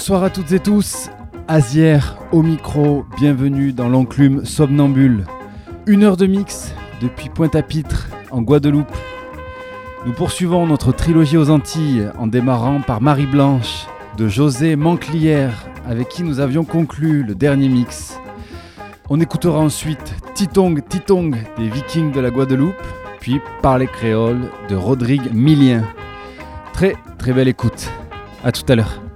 Bonsoir à toutes et tous. Azière au micro, bienvenue dans l'enclume somnambule. Une heure de mix depuis Pointe-à-Pitre en Guadeloupe. Nous poursuivons notre trilogie aux Antilles en démarrant par Marie Blanche de José Manclière avec qui nous avions conclu le dernier mix. On écoutera ensuite Titong Titong des Vikings de la Guadeloupe, puis Par les créoles de Rodrigue Millien. Très très belle écoute. À tout à l'heure.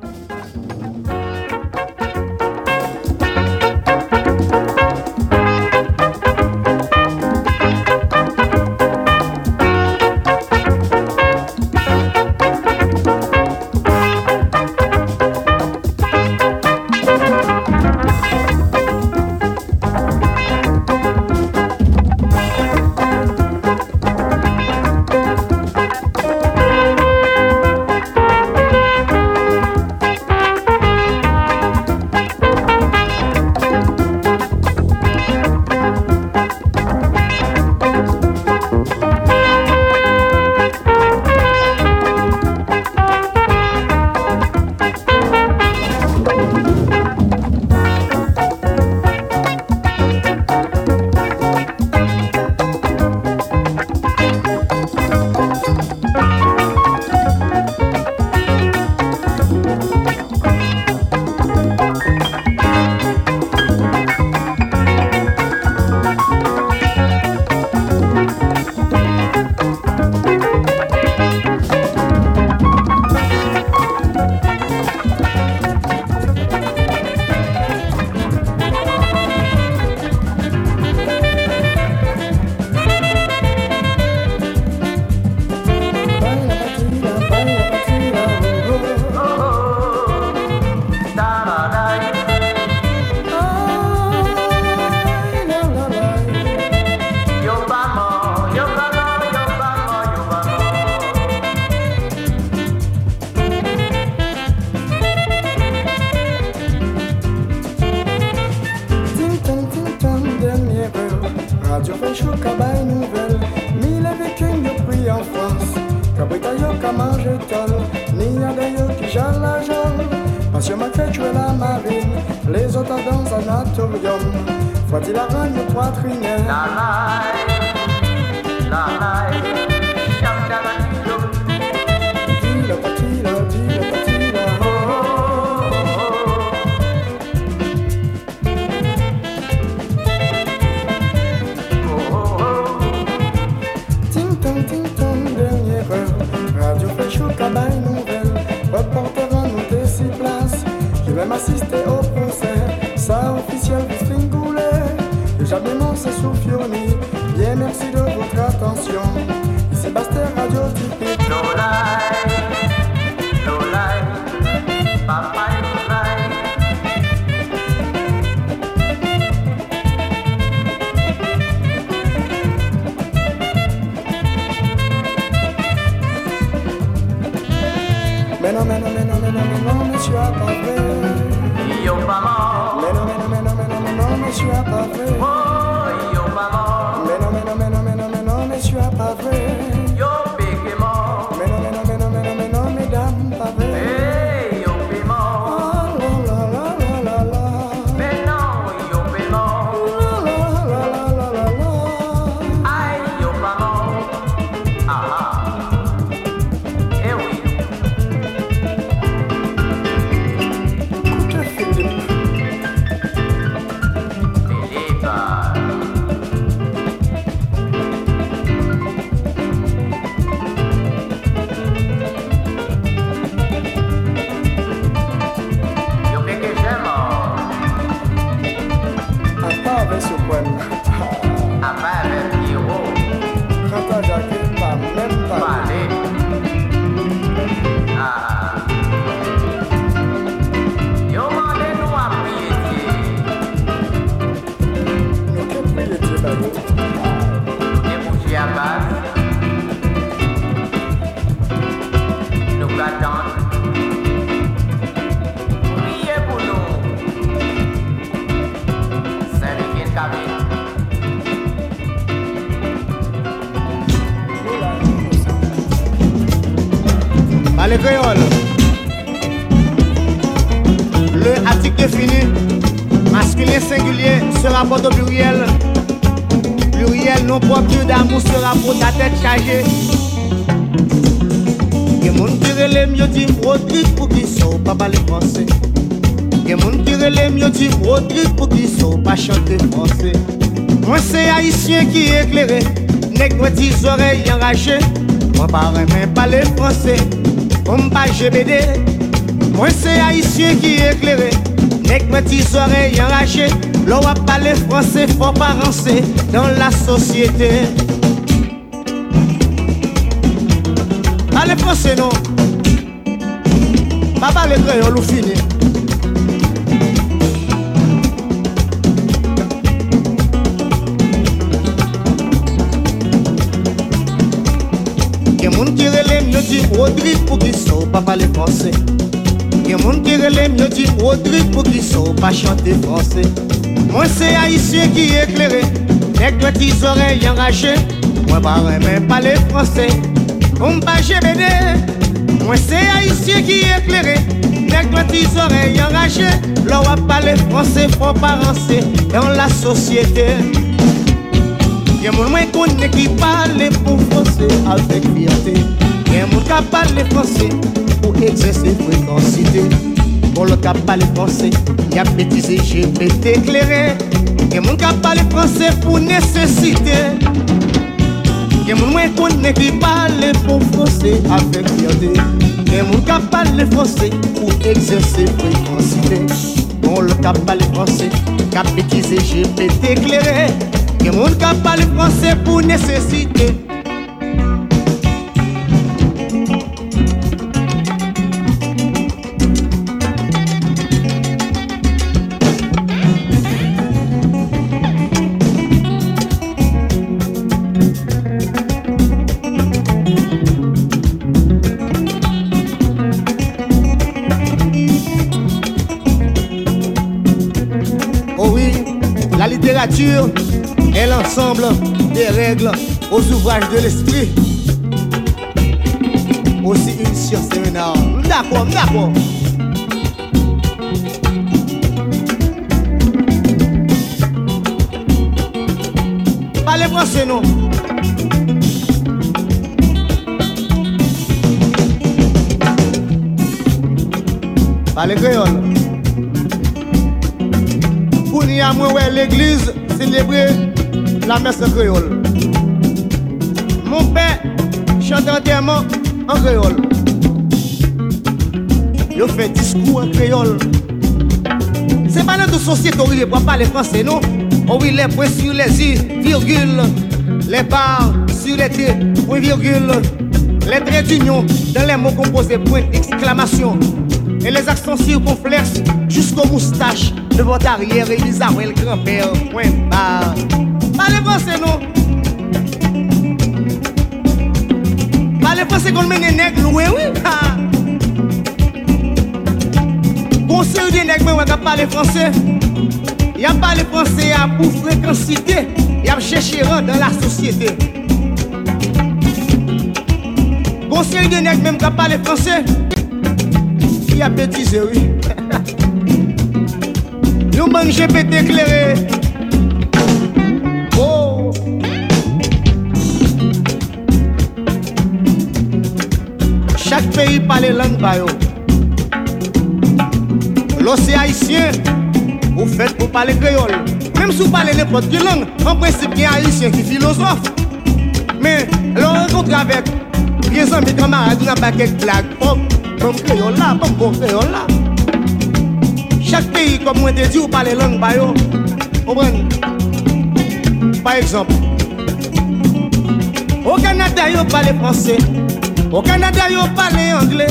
lovely. d'amour sera pour ta tête chargée. Y'a mon qui relève, y'a dit Rodrigue pour qui sont pas parler français. Y'a mon qui relève, y'a dit Rodrigue pour qui sont pas chanter français. Moi c'est haïtien qui est éclairé, nèg moi dix oreilles enragées. Moi pas même parler français, on pas GBD. Moi c'est haïtien qui est éclairé. Dix oreilles enragées. L'on va parler français, faut pas rancer dans la société. Parlez français non, pas parler créole ou fini. Gen moun ki relem yo di Rodrigue pou ki sou pa pale franse Gen moun ki relem yo di Rodrigue pou ki sou pa chante franse Mwen se haisyen ki eklere Nek dwe ti zorey enraje Mwen pa remen pale franse Mwen pa jebede Mwen se haisyen ki eklere Nek dwe ti zorey enraje Lo wap pale franse fò pa ranse Dans la sosyete Gen moun mwen konne ki pale pou franse avek fierté. Gen moun ka pale pou egzese frekansite Bon lot ka pale franse, ya betize je bet eklere Gen moun ka pale franse pou nesesite Gen moun mwen konen ki pale pou franse avek yade Gen moun ka pale franse pou egzese frekansite Bon lot ka pale franse, yap betize je bet eklere Gen moun ka pale franse pou nesesite littérature est l'ensemble des règles aux ouvrages de l'esprit. Aussi une science énorme. D'accord, d'accord. Parlez français, non Parlez créole. Pour n'y a moins ouais l'église la messe créole. Mon père chante enterrement en créole. Il fait discours en créole. C'est pas notre société qui pour parler français, non? Oh oui, les points sur les i, virgule, les barres sur les t, point virgule, les traits d'union dans les mots composés, point d'exclamation, et les accents circonflexes jusqu'aux moustaches de votre arrière et grand-père, point barre. Français, non? Parlez français qu'on mène nègres loin, oui? Ah. Conseil des nègres, mais va parler français. Y a parlé français à pour fréquencité, y a cherché dans la société. Conseil des nègres, même qui parle français, y a bêtisé, oui. Nous mangeons pété éclairé. Oh. Chaque pays parle langue pa yo. L'océan haïtien, vous faites pour parler créole. Même si vous parlez n'importe quelle langue, en principe, il y a haïtien qui est philosophe. Mais l'on rencontre avec des amis camarades, on n'a pas quelques blagues. Oh, comme créole là, comme bon créole là. Chaque pays, comme moi te dit, vous parlez langue pa yo. Par exemple, au Canada, vous parlez français. Au Canada, vous parlez anglais.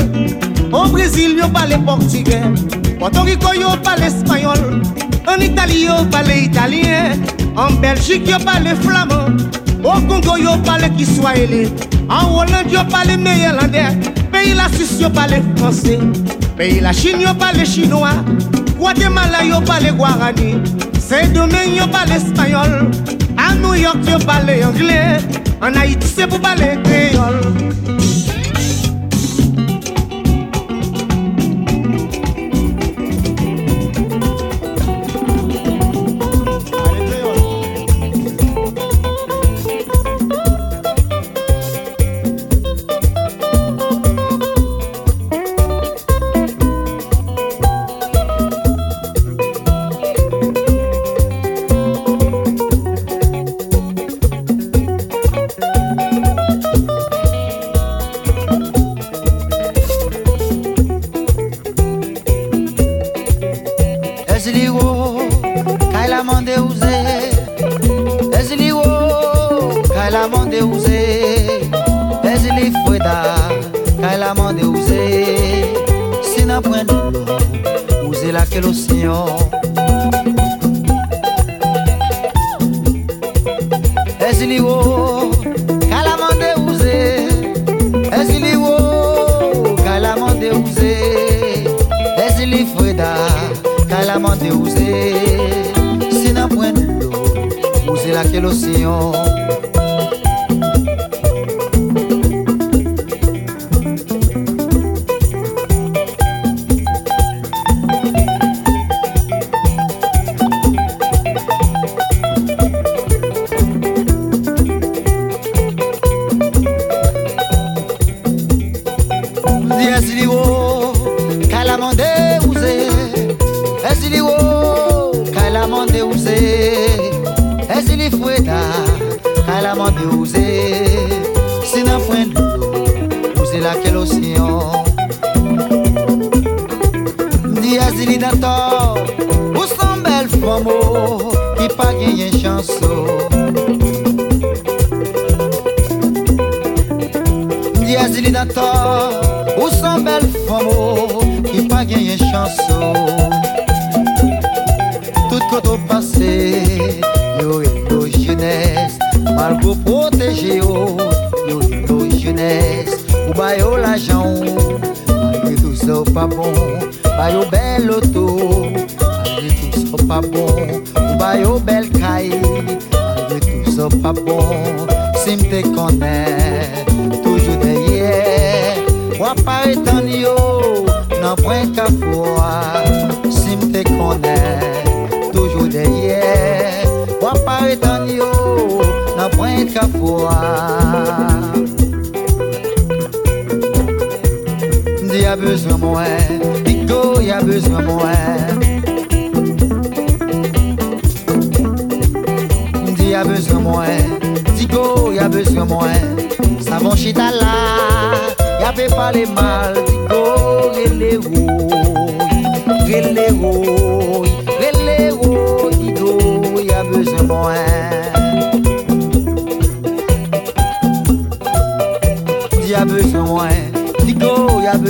Au Brésil, vous parlez portugais. Porto Rico, vous parlez espagnol. En Italie, vous parlez italien. En Belgique, vous parlez flamand. Au Congo, vous parlez kiswahili. En Hollande, vous parlez néerlandais. Pays la Suisse, vous parlez français. Pays la Chine, vous parlez chinois. Guatemala, vous parlez guarani. Saint-Domingue, vous parlez espagnol. À New York, vous parlez anglais. En Haïti, c'est pour parler créole.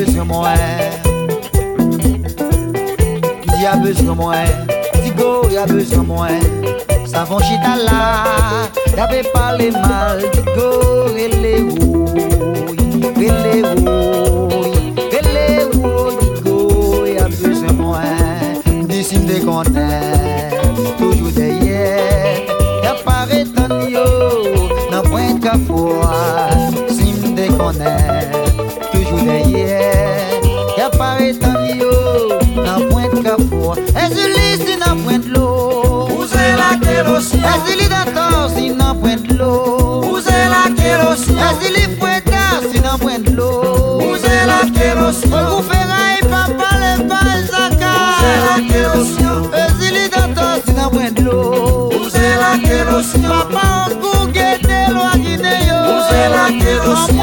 Besoin mwen Di a besoin mwen Digo y a besoin mwen Savon chita a pe pale mal. Digo rele woy Rele woy Rele woy Digo y a besoin mwen Di si m'de konnen Toujou derrière. Y a pare tan yo Nan pwen ka fwa Si Toujou derrière etan yo Nan pwent kapwa E zili si nan pwent lo Ouze la kerosyon E zili dator si nan pwent lo Ouze la kerosyon E zili pwenta si nan pwent lo Ouze la kerosyon Ou kou feray pa pale pa el zaka Ouze la kerosyon E zili dator si nan pwent lo Ouze la kerosyon Papa ou kou gete lo akide yo Ouze la kerosyon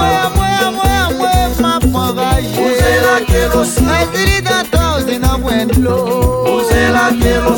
doce Ai da doce não aguento Usei que eu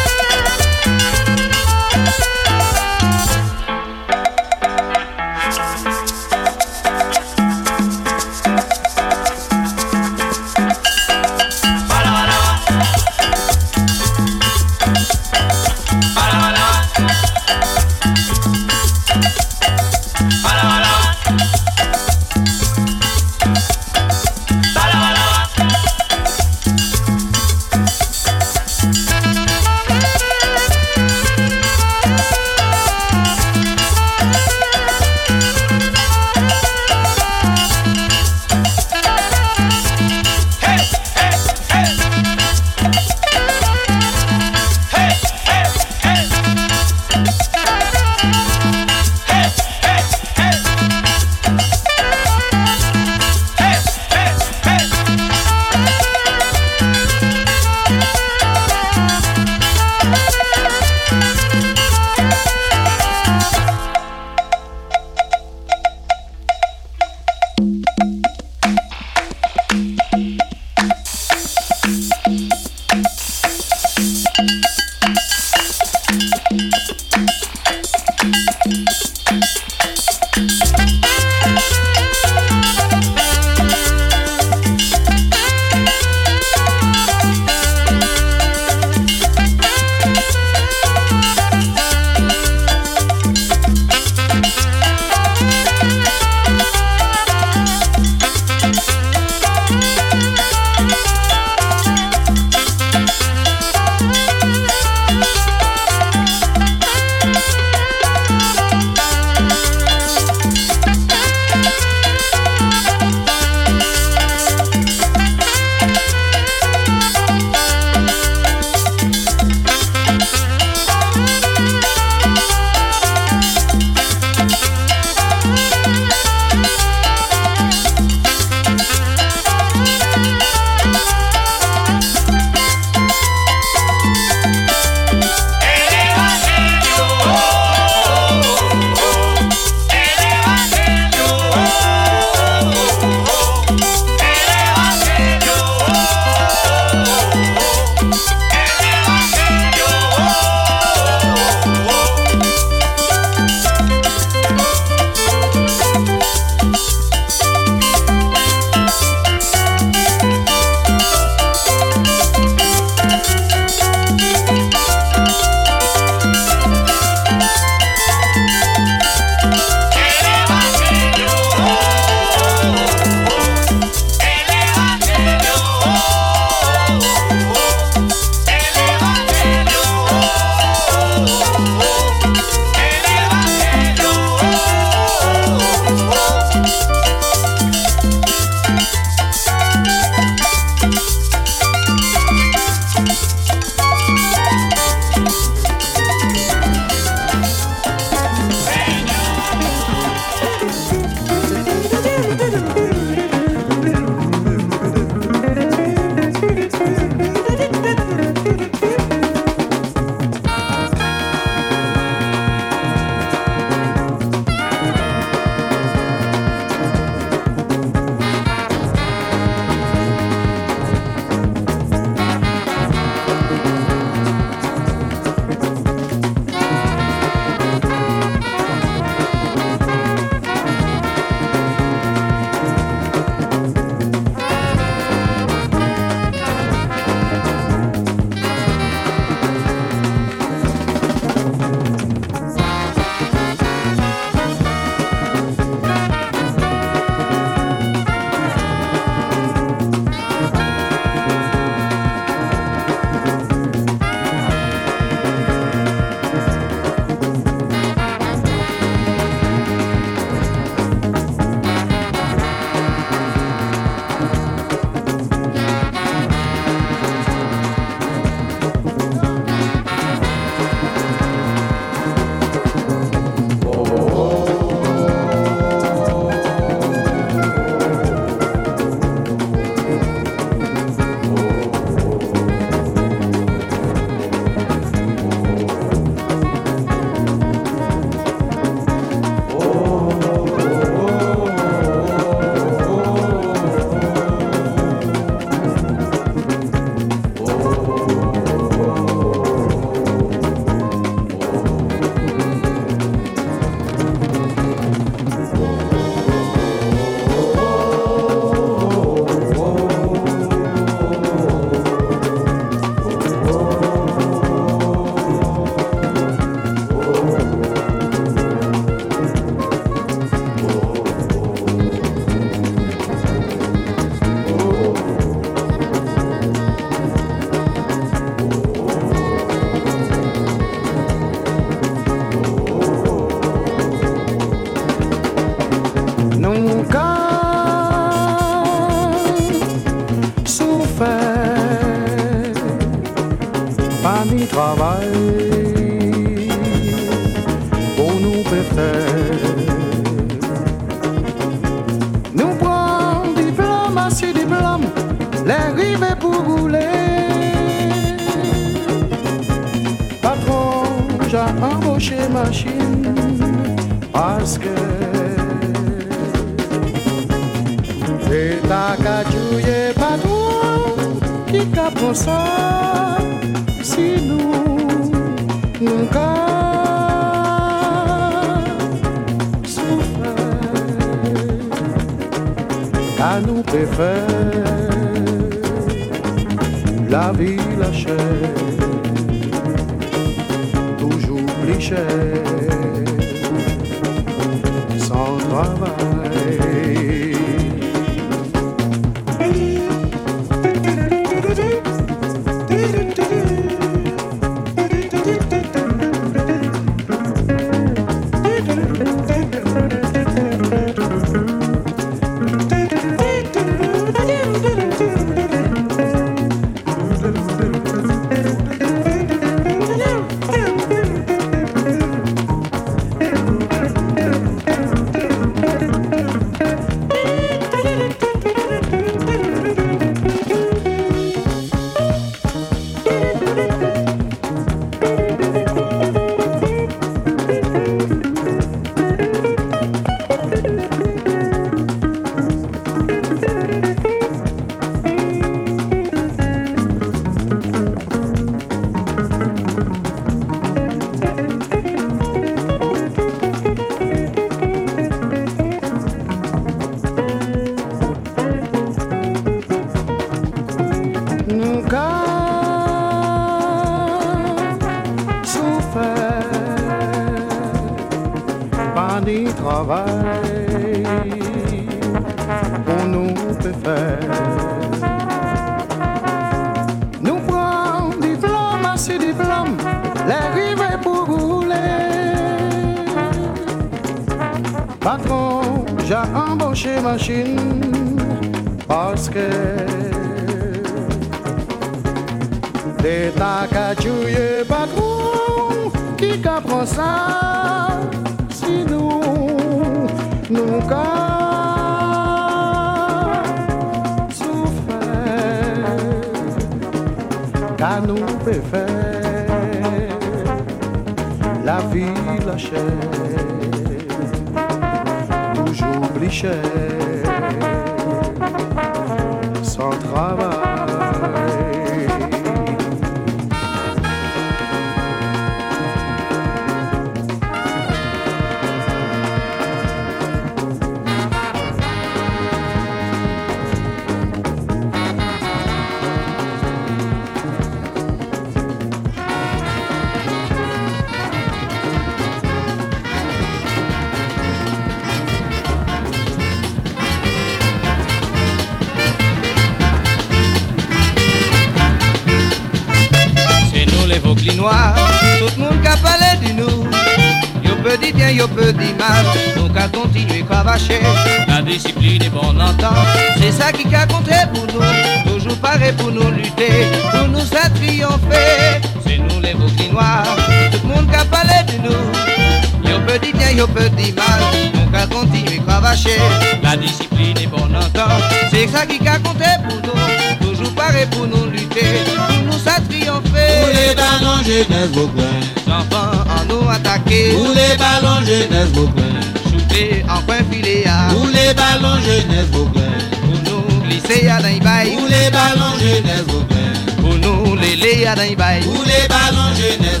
Dire bien, yo peut dire mal, donc à continuer cravacher. La discipline est bonne entente, c'est ça qui a compté pour nous. Toujours pareil pour nous lutter, pour nous faire triompher. C'est nous les Vauclinois, tout le monde qui parlé de nous. Yo peut dire bien, yo peut dire mal, donc à continuer cravacher. La discipline est bonne entente, c'est ça qui a compté pour nous. Toujours pareil pour nous lutter, pour nous faire triompher. Pour les ballons jeunesse Vauclin, enfants en nous attaquer. pour les ballons jeunesse Vauclin, Shooter en coin filet à. Pour les ballons jeunesse Vauclin, Pour nous glisser à bail. Pour les ballons jeunesse Vauclin, Pour nous léler à bail. Pour les ballons jeunesse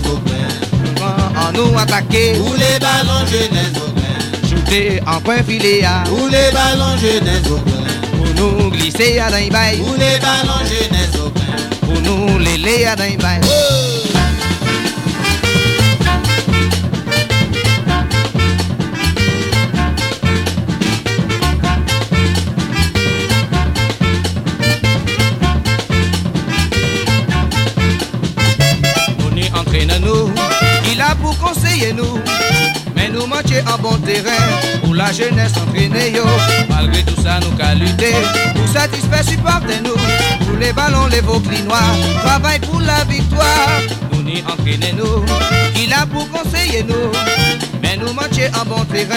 En nous attaquer. Pour les ballons jeunesse Vauclin, Shooter en coin filet à. Pour les ballons jeunesse Pour nous glisser à bail. Pour les ballons jeunesse Vauclin. Pour nous léler à d'un En bon terrain pour la jeunesse entraînée yo. Malgré tout ça, nous qu'à lutter pour satisfaire supporter nous. Pour les ballons, les Vauclinois, travail pour la victoire. Nous pour nous entraîner nous, il a pour conseiller nous? Mais nous manquons en bon terrain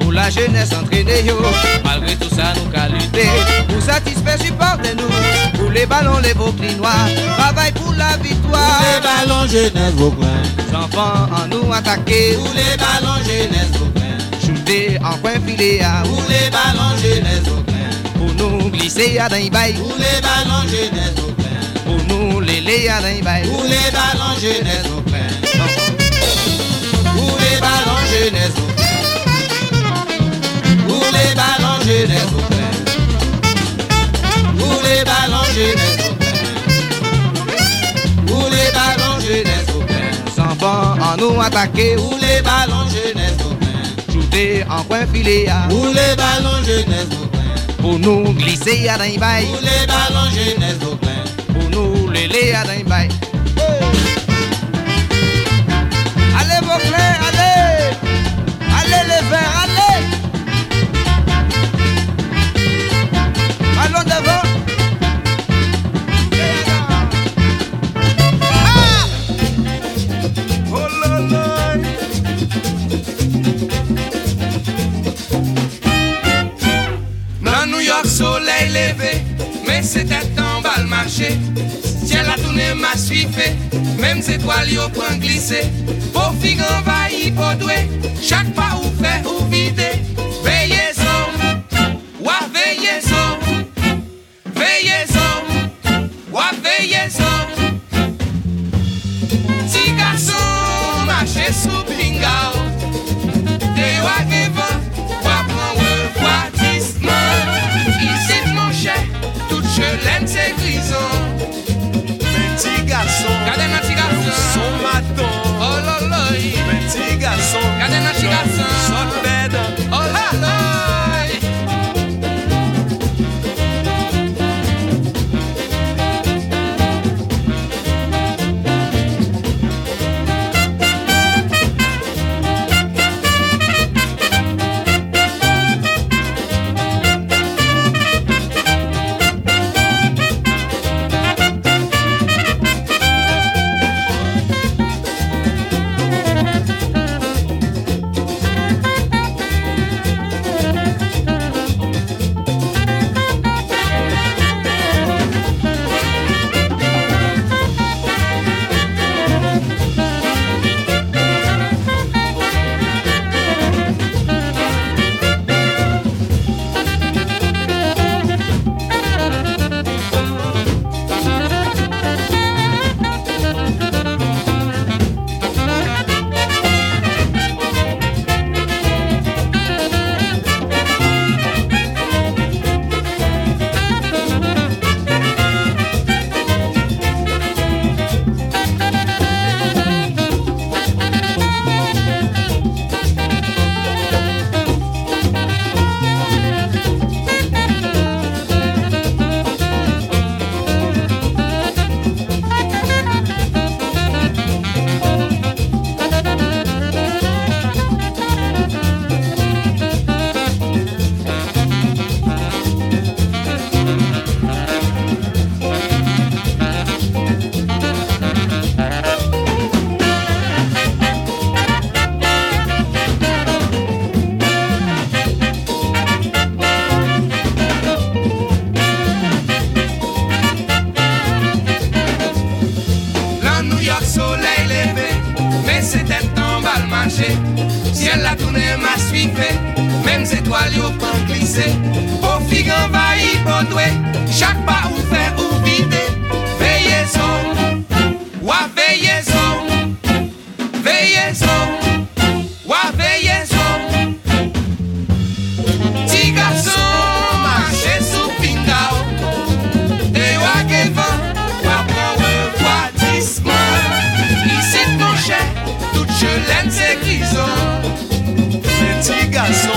pour la jeunesse entraîner yo. Malgré tout ça, nous qualité pour satisfaire supporter nous. Pour les ballons, les noirs, travail pour la victoire. Les ballons jeunesse Vauclin. Les enfants en nous attaquer. Pour les ballons jeunesse Vauclin. Shooter en coin filet à. Les ballons jeunesse Vauclin. Pour nous glisser à d'un bail. Pour les ballons jeunesse Vauclin. Pour nous les à d'un bail. Pour les ballons jeunesse Vauclin. Pour les ballons jeunesse Pour les ballons jeunesse Pour les ballons jeunesse Pour les ballons jeunesse en nous attaquer. Pour les ballons jeunesse Shooter en coin filet à. Pour les ballons jeunesse Pour nous glisser à d'un bail. Pour les ballons jeunesse Pour nous les à d'un bail. Allez Vauclin, allez Allez les verts, allez Allons devant c'était en bas le marché. Ciel a tourné, m'a suivi, même étoiles au point glissé. Pour figue envahi, pour doué, chaque pas ou fait ou vide. Veillez son, ouah Cadena chigaço. Sou matão. Oh, Ololoi. Mentigaço. Cadena chigaço. Só York, soleil levé, mais c'était en bas le marché. Ciel a tourné, m'a suivi, même étoiles au point glissé. Au figue envahi, doué, chaque pas ou fait coração.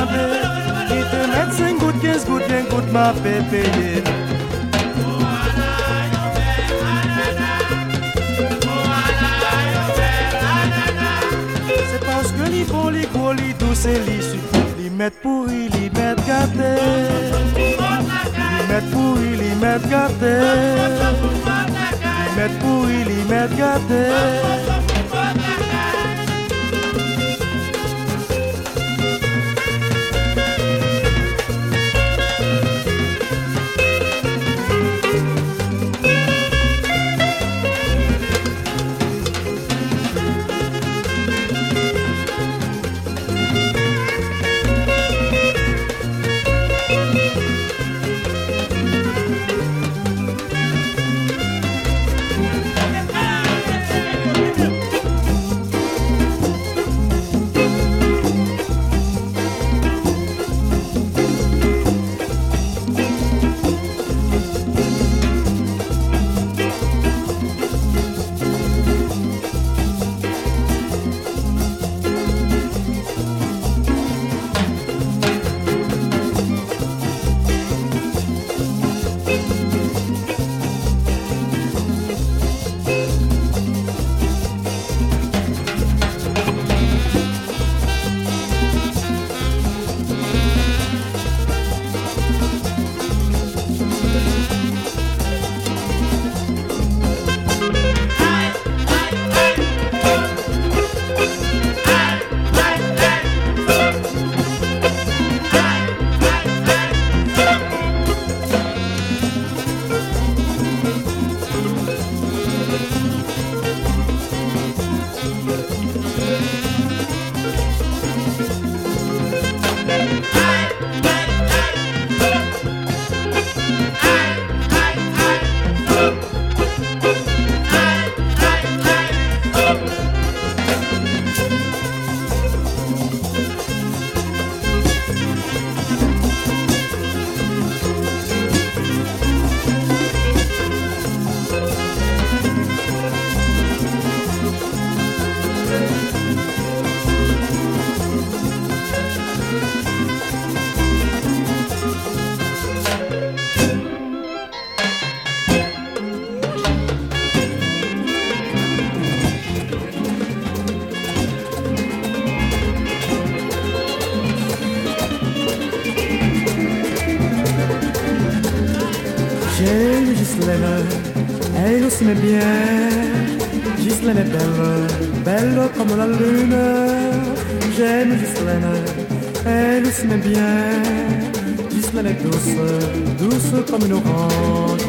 mande ma Parce que li bon, li gros, douce, li suffit Li mettre pourri, li mettre gâté Li mettre pourri, li mettre gâté pourri, li mettre gâté belle, elle aussi m'aime bien. Ghislaine est belle, belle comme la lune. J'aime Ghislaine, elle aussi m'aime bien. Ghislaine est douce, douce comme une orange.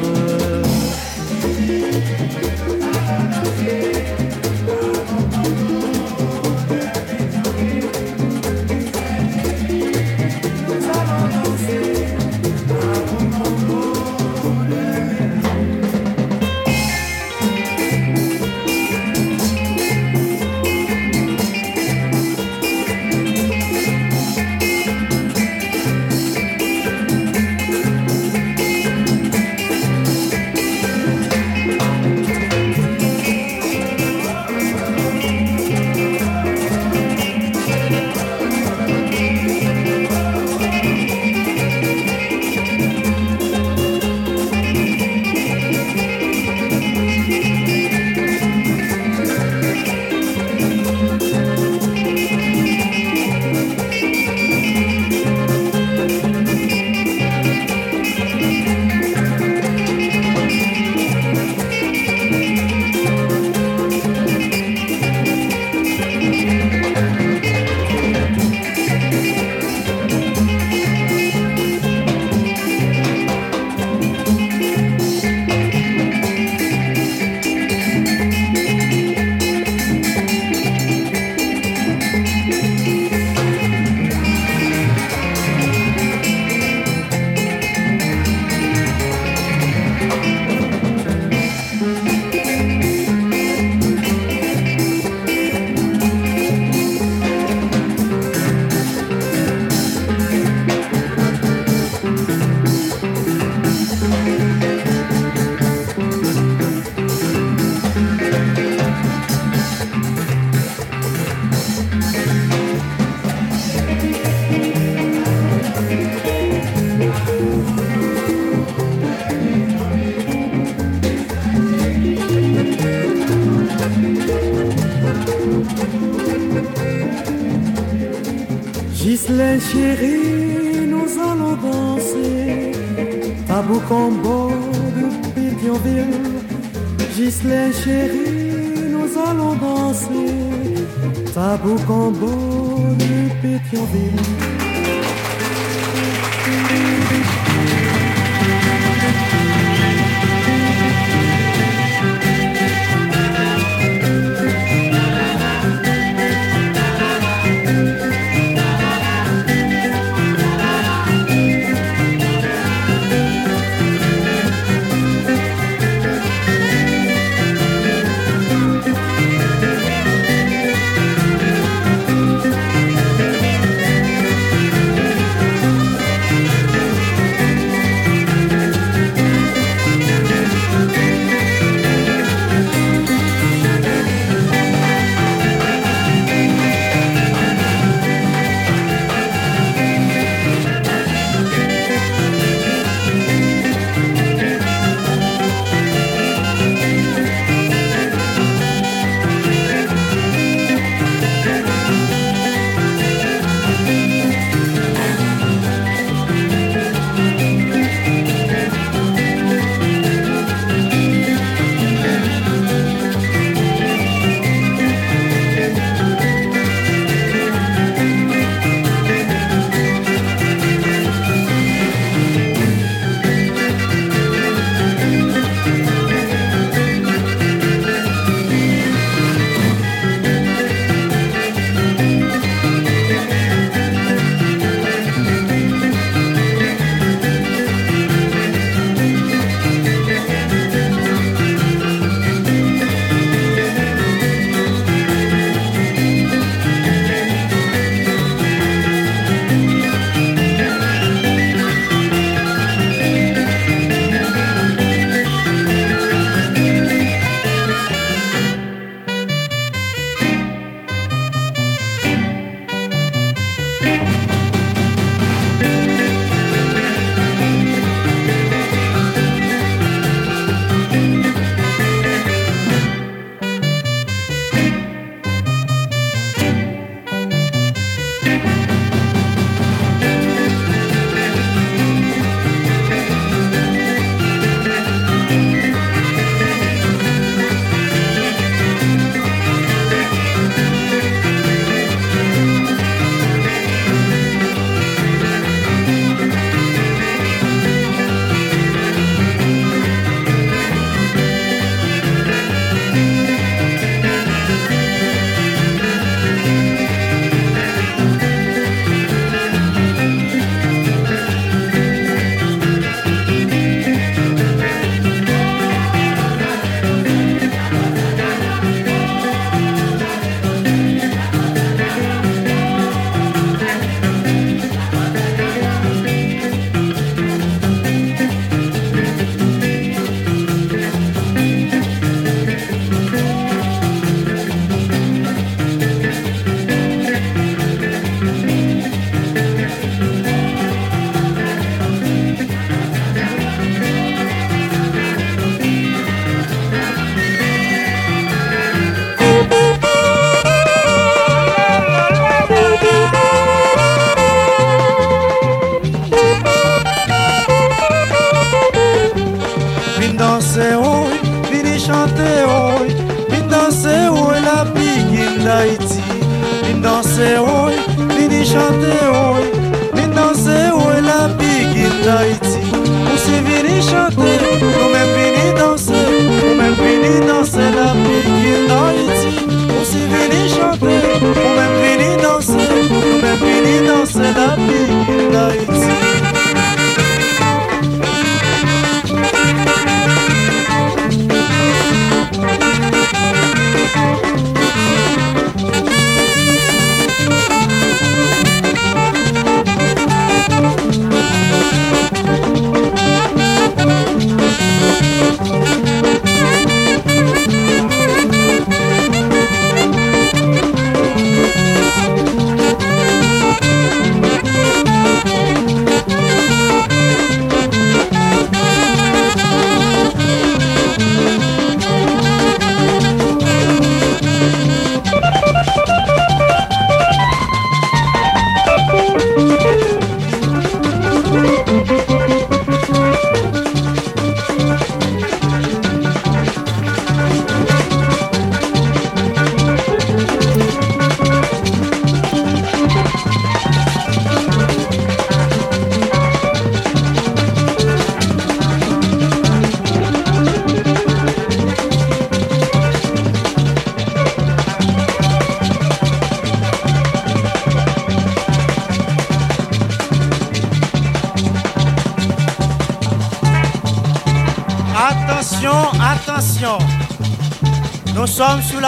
Combo de Pétionville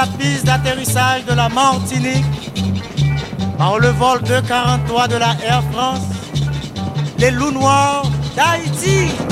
la piste d'atterrissage de la Martinique par le vol 243 de la Air France, les loups noirs d'Haïti.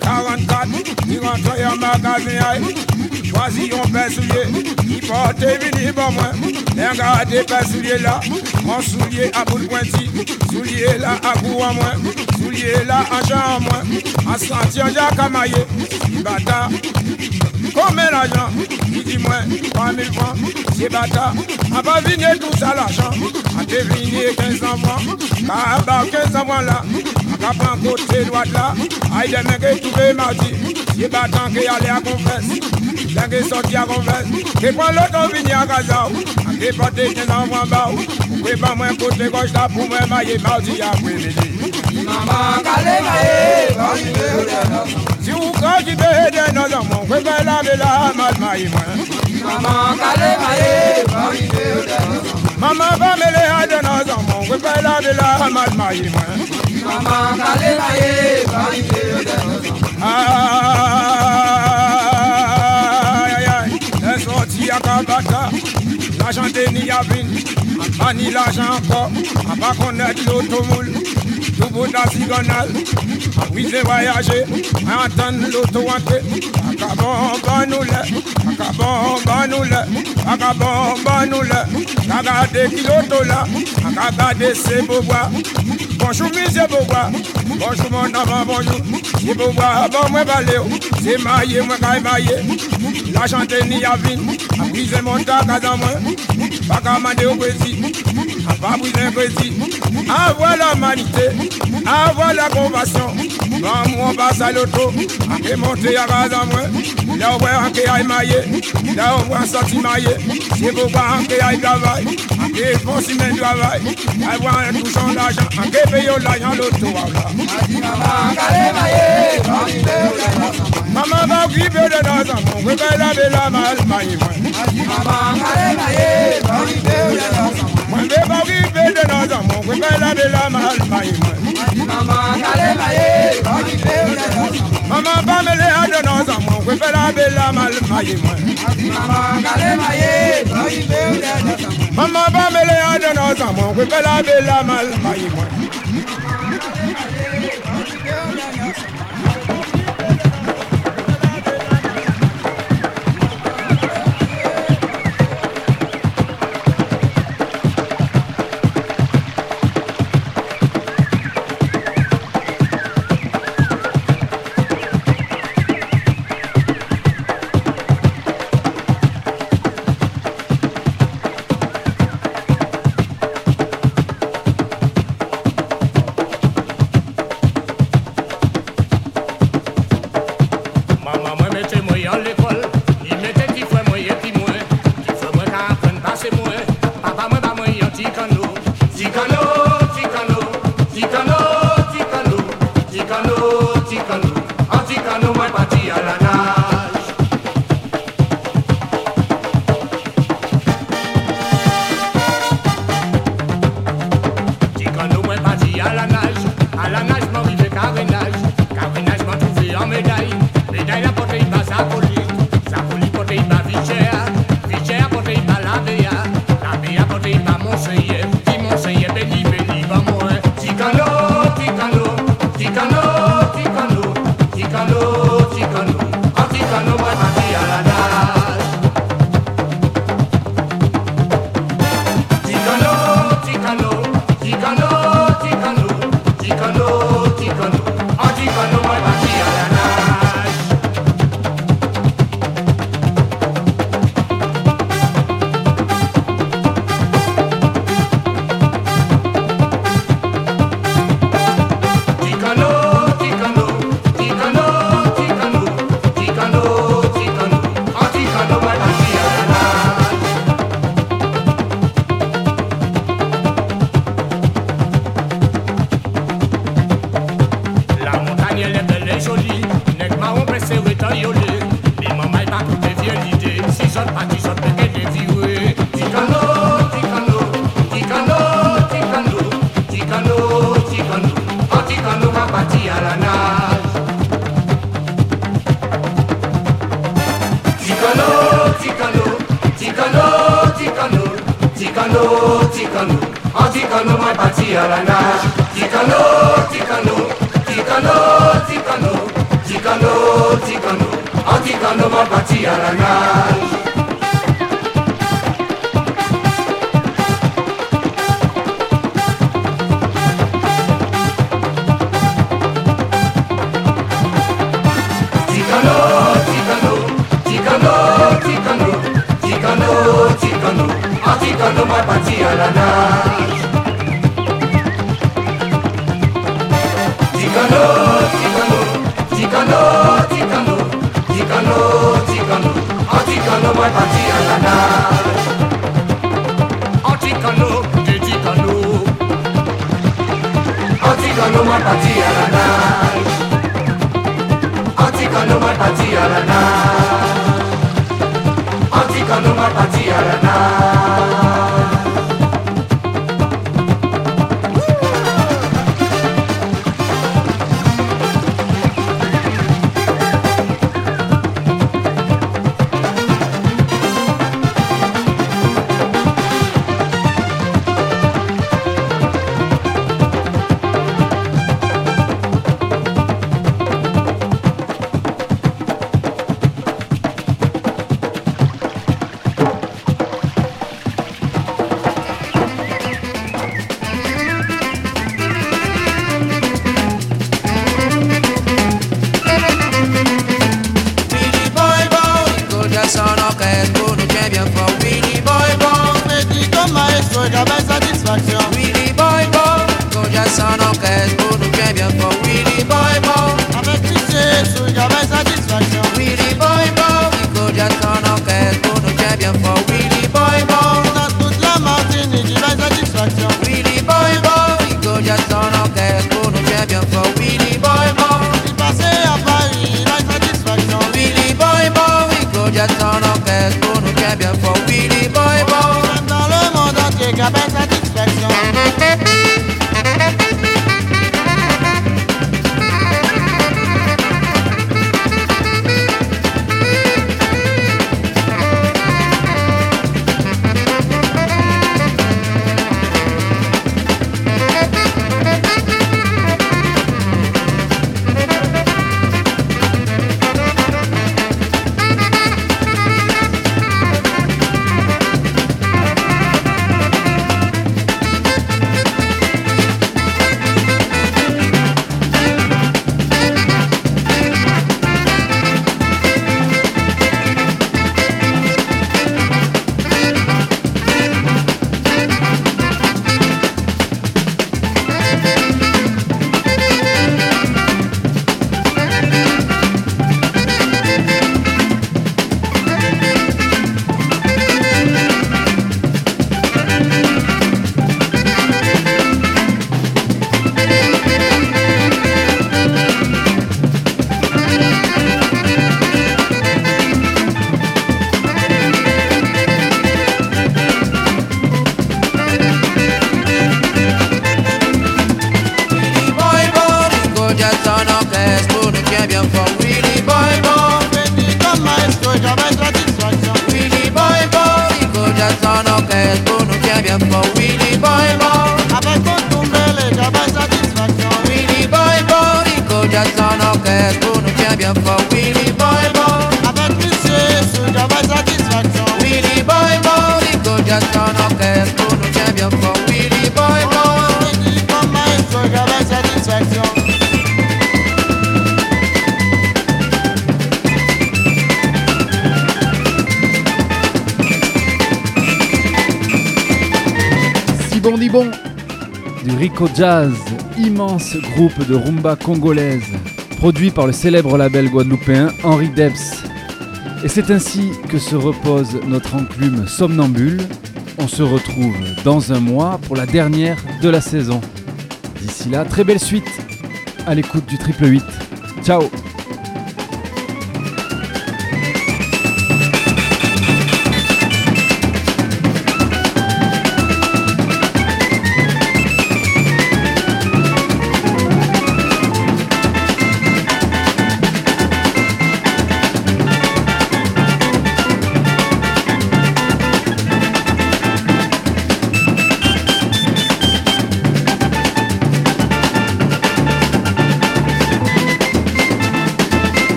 44. Il rentre en magasin. Choisis un pain soulier. Il porte vini pour moi. Regardez pain soulier là. Mon soulier à bout de pointi. Soulier là à bout en moi. Soulier là à champ en moi. À sentir Jacques Amaye. Bata. Combien l'argent Il dit moi, 3000 francs. C'est bata. On va venir tout ça l'argent. On deviner 15 enfants. Car 15 enfants là. On va prendre côté droit là. Aïe, des mecs qui trouvent mardi. C'est bata qui allait à confesse. Là qui sorti à confesse. Et prend l'autre, on vient à Gaza. On qui porte 15 enfants bas. Pas moi, côté gauche là pour moi, mailler mardi après-midi. Maman, calé, au Si vous croyez que vous pouvez laver la mal maïe, moi. Maman, vivre au Maman, va me les de nos hommes, vous pouvez laver la mal maïe, moi. Maman, va vivre au Aïe, aïe, aïe, les sorties à Kabata, l'argent de Niavine, pas ni l'argent encore, à pas connaître l'automoule, tout bout la cigonale, oui, j'ai voyagé, à entendre l'auto entrer, acabon, bon nous le, acabon, bon nous le, acabon, bon nous le, regardez qui l'auto là, regardez c'est beau bois, bonjour, monsieur Beaubois, bonjour mon enfant, bonjour, c'est Beaubois, bon, moi, balé, c'est maillé, moi, caille maillé, l'argent de Niavine, a brisé mon tas, dans moi, pas qu'à demander au président, a pas brisé un président, avoir l'humanité, avoir la compassion, quand moi, on passe à l'auto, a fait monter à casa, moi, là où on peut aille maillé, là où on sorti maillé, c'est Beaubois, on peut aille travail, on peut faire semaine travail, avoir un touchant d'argent, on peut payer l'argent l'auto, voilà. Maman, calé, maïe, va vivre au Maman va occuper de nos enfants, vous pouvez laver la mal, maïe, moi. Maman, calé, maïe, va vivre au Moi, je vais m'occuper de nos enfants, vous pouvez laver la mal, maïe, moi. Maman, calé, maïe, va vivre au Maman va me les de nos enfants, vous pouvez laver la mal, maïe, moi. Maman, calé, maïe, va vivre au Maman va me les de nos enfants, vous pouvez laver la mal, maïe, en Ticano, moi parti à la nage. En Ticano, moi parti à la nage. En Ticano, moi parti à la de rumba congolaise, produit par le célèbre label guadeloupéen Henri Debs. Et c'est ainsi que se repose notre enclume somnambule. On se retrouve dans un mois pour la dernière de la saison. D'ici là, très belle suite à l'écoute du triple 8. Ciao